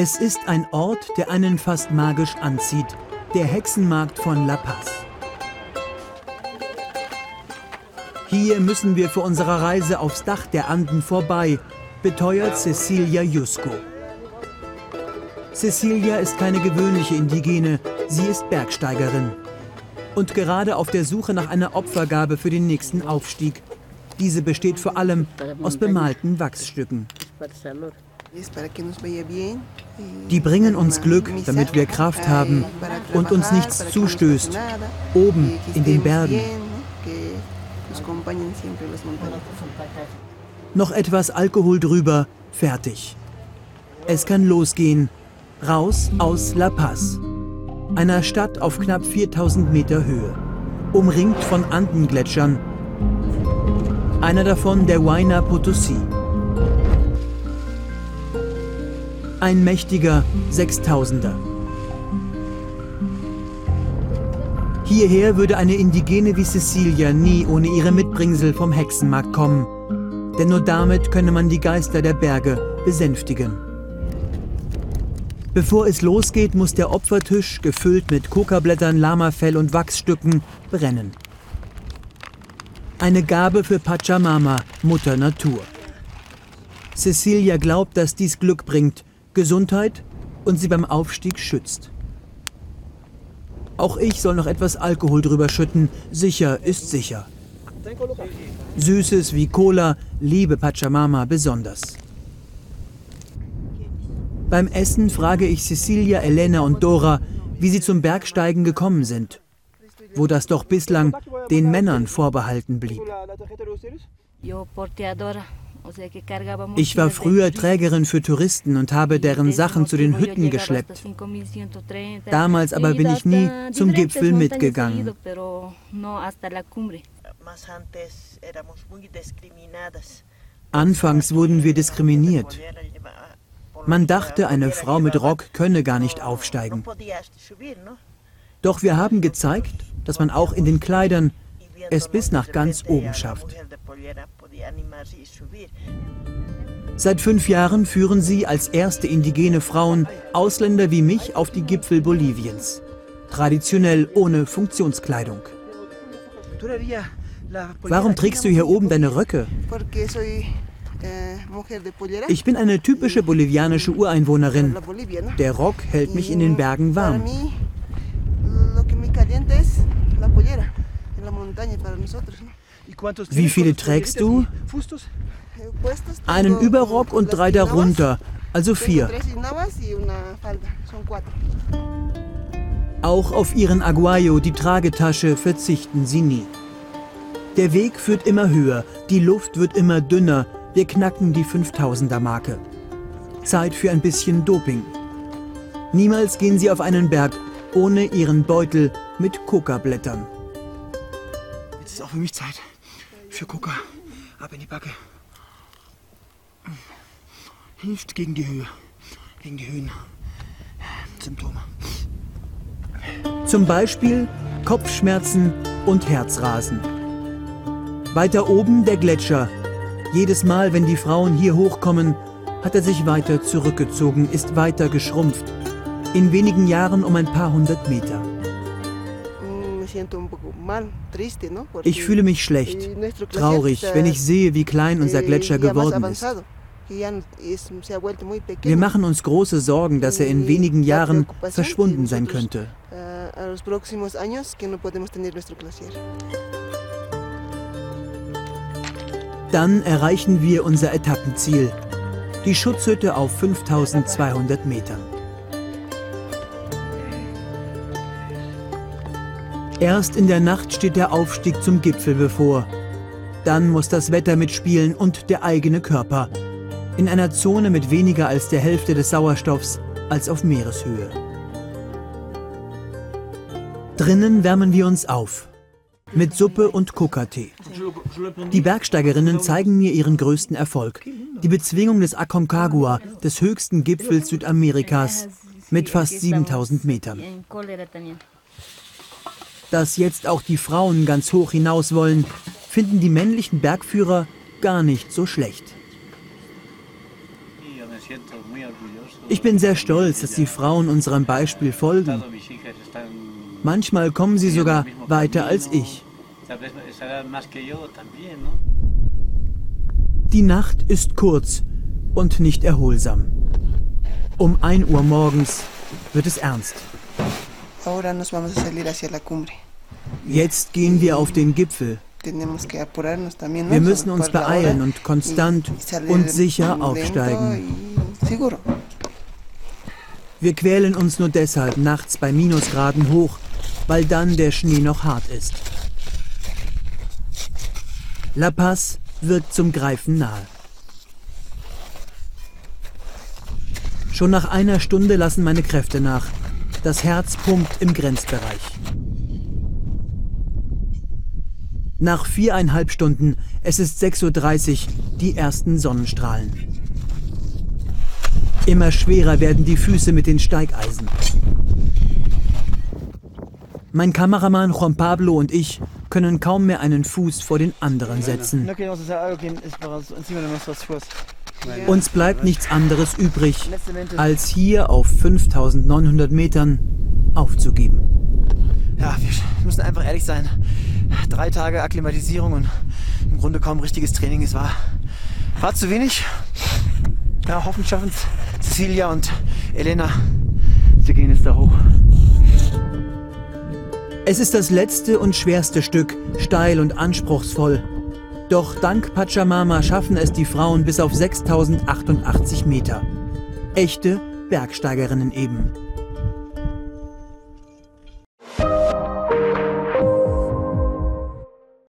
Es ist ein Ort, der einen fast magisch anzieht. Der Hexenmarkt von La Paz. Hier müssen wir für unsere Reise aufs Dach der Anden vorbei, beteuert Cecilia Jusko. Cecilia ist keine gewöhnliche Indigene, sie ist Bergsteigerin. Und gerade auf der Suche nach einer Opfergabe für den nächsten Aufstieg. Diese besteht vor allem aus bemalten Wachsstücken. Die bringen uns Glück, damit wir Kraft haben und uns nichts zustößt, oben in den Bergen. Noch etwas Alkohol drüber, fertig. Es kann losgehen. Raus aus La Paz, einer Stadt auf knapp 4000 Meter Höhe, umringt von Andengletschern. Einer davon der Huayna Potosí. Ein mächtiger Sechstausender. Hierher würde eine Indigene wie Cecilia nie ohne ihre Mitbringsel vom Hexenmarkt kommen. Denn nur damit könne man die Geister der Berge besänftigen. Bevor es losgeht, muss der Opfertisch, gefüllt mit Kokablättern, Lamafell und Wachsstücken, brennen. Eine Gabe für Pachamama, Mutter Natur. Cecilia glaubt, dass dies Glück bringt Gesundheit und sie beim Aufstieg schützt. Auch ich soll noch etwas Alkohol drüber schütten. Sicher ist sicher. Süßes wie Cola liebe Pachamama besonders. Beim Essen frage ich Cecilia, Elena und Dora, wie sie zum Bergsteigen gekommen sind, wo das doch bislang den Männern vorbehalten blieb. Ich war früher Trägerin für Touristen und habe deren Sachen zu den Hütten geschleppt. Damals aber bin ich nie zum Gipfel mitgegangen. Anfangs wurden wir diskriminiert. Man dachte, eine Frau mit Rock könne gar nicht aufsteigen. Doch wir haben gezeigt, dass man auch in den Kleidern es bis nach ganz oben schafft. Seit fünf Jahren führen sie als erste indigene Frauen Ausländer wie mich auf die Gipfel Boliviens. Traditionell ohne Funktionskleidung. Warum trägst du hier oben deine Röcke? Ich bin eine typische bolivianische Ureinwohnerin. Der Rock hält mich in den Bergen warm. Wie viele trägst du? Einen Überrock und drei darunter, also vier. Auch auf ihren Aguayo, die Tragetasche, verzichten sie nie. Der Weg führt immer höher, die Luft wird immer dünner, wir knacken die 5000er-Marke. Zeit für ein bisschen Doping. Niemals gehen sie auf einen Berg ohne ihren Beutel mit Coca-Blättern. Ist auch für mich Zeit für Coca. Ab in die Backe. Hilft gegen die Höhe, gegen die Höhensymptome. Zum Beispiel Kopfschmerzen und Herzrasen. Weiter oben der Gletscher. Jedes Mal, wenn die Frauen hier hochkommen, hat er sich weiter zurückgezogen, ist weiter geschrumpft. In wenigen Jahren um ein paar hundert Meter. Ich fühle mich schlecht, traurig, wenn ich sehe, wie klein unser Gletscher geworden ist. Wir machen uns große Sorgen, dass er in wenigen Jahren verschwunden sein könnte. Dann erreichen wir unser Etappenziel, die Schutzhütte auf 5200 Metern. Erst in der Nacht steht der Aufstieg zum Gipfel bevor. Dann muss das Wetter mitspielen und der eigene Körper. In einer Zone mit weniger als der Hälfte des Sauerstoffs als auf Meereshöhe. Drinnen wärmen wir uns auf. Mit Suppe und Coca-Tee. Die Bergsteigerinnen zeigen mir ihren größten Erfolg. Die Bezwingung des Aconcagua, des höchsten Gipfels Südamerikas, mit fast 7000 Metern. Dass jetzt auch die Frauen ganz hoch hinaus wollen, finden die männlichen Bergführer gar nicht so schlecht. Ich bin sehr stolz, dass die Frauen unserem Beispiel folgen. Manchmal kommen sie sogar weiter als ich. Die Nacht ist kurz und nicht erholsam. Um 1 Uhr morgens wird es ernst. Jetzt gehen wir auf den Gipfel. Wir müssen uns beeilen und konstant und sicher aufsteigen. Wir quälen uns nur deshalb nachts bei Minusgraden hoch, weil dann der Schnee noch hart ist. La Paz wirkt zum Greifen nahe. Schon nach einer Stunde lassen meine Kräfte nach. Das Herz pumpt im Grenzbereich. Nach viereinhalb Stunden, es ist 6.30 Uhr, die ersten Sonnenstrahlen. Immer schwerer werden die Füße mit den Steigeisen. Mein Kameramann Juan Pablo und ich können kaum mehr einen Fuß vor den anderen setzen. Uns bleibt nichts anderes übrig, als hier auf 5900 Metern aufzugeben. Ja, wir müssen einfach ehrlich sein. Drei Tage Akklimatisierung und im Grunde kaum richtiges Training. Es war, war zu wenig. Ja, hoffentlich schaffen es Cecilia und Elena. Sie gehen jetzt da hoch. Es ist das letzte und schwerste Stück, steil und anspruchsvoll. Doch dank Pachamama schaffen es die Frauen bis auf 6088 Meter. Echte Bergsteigerinnen eben.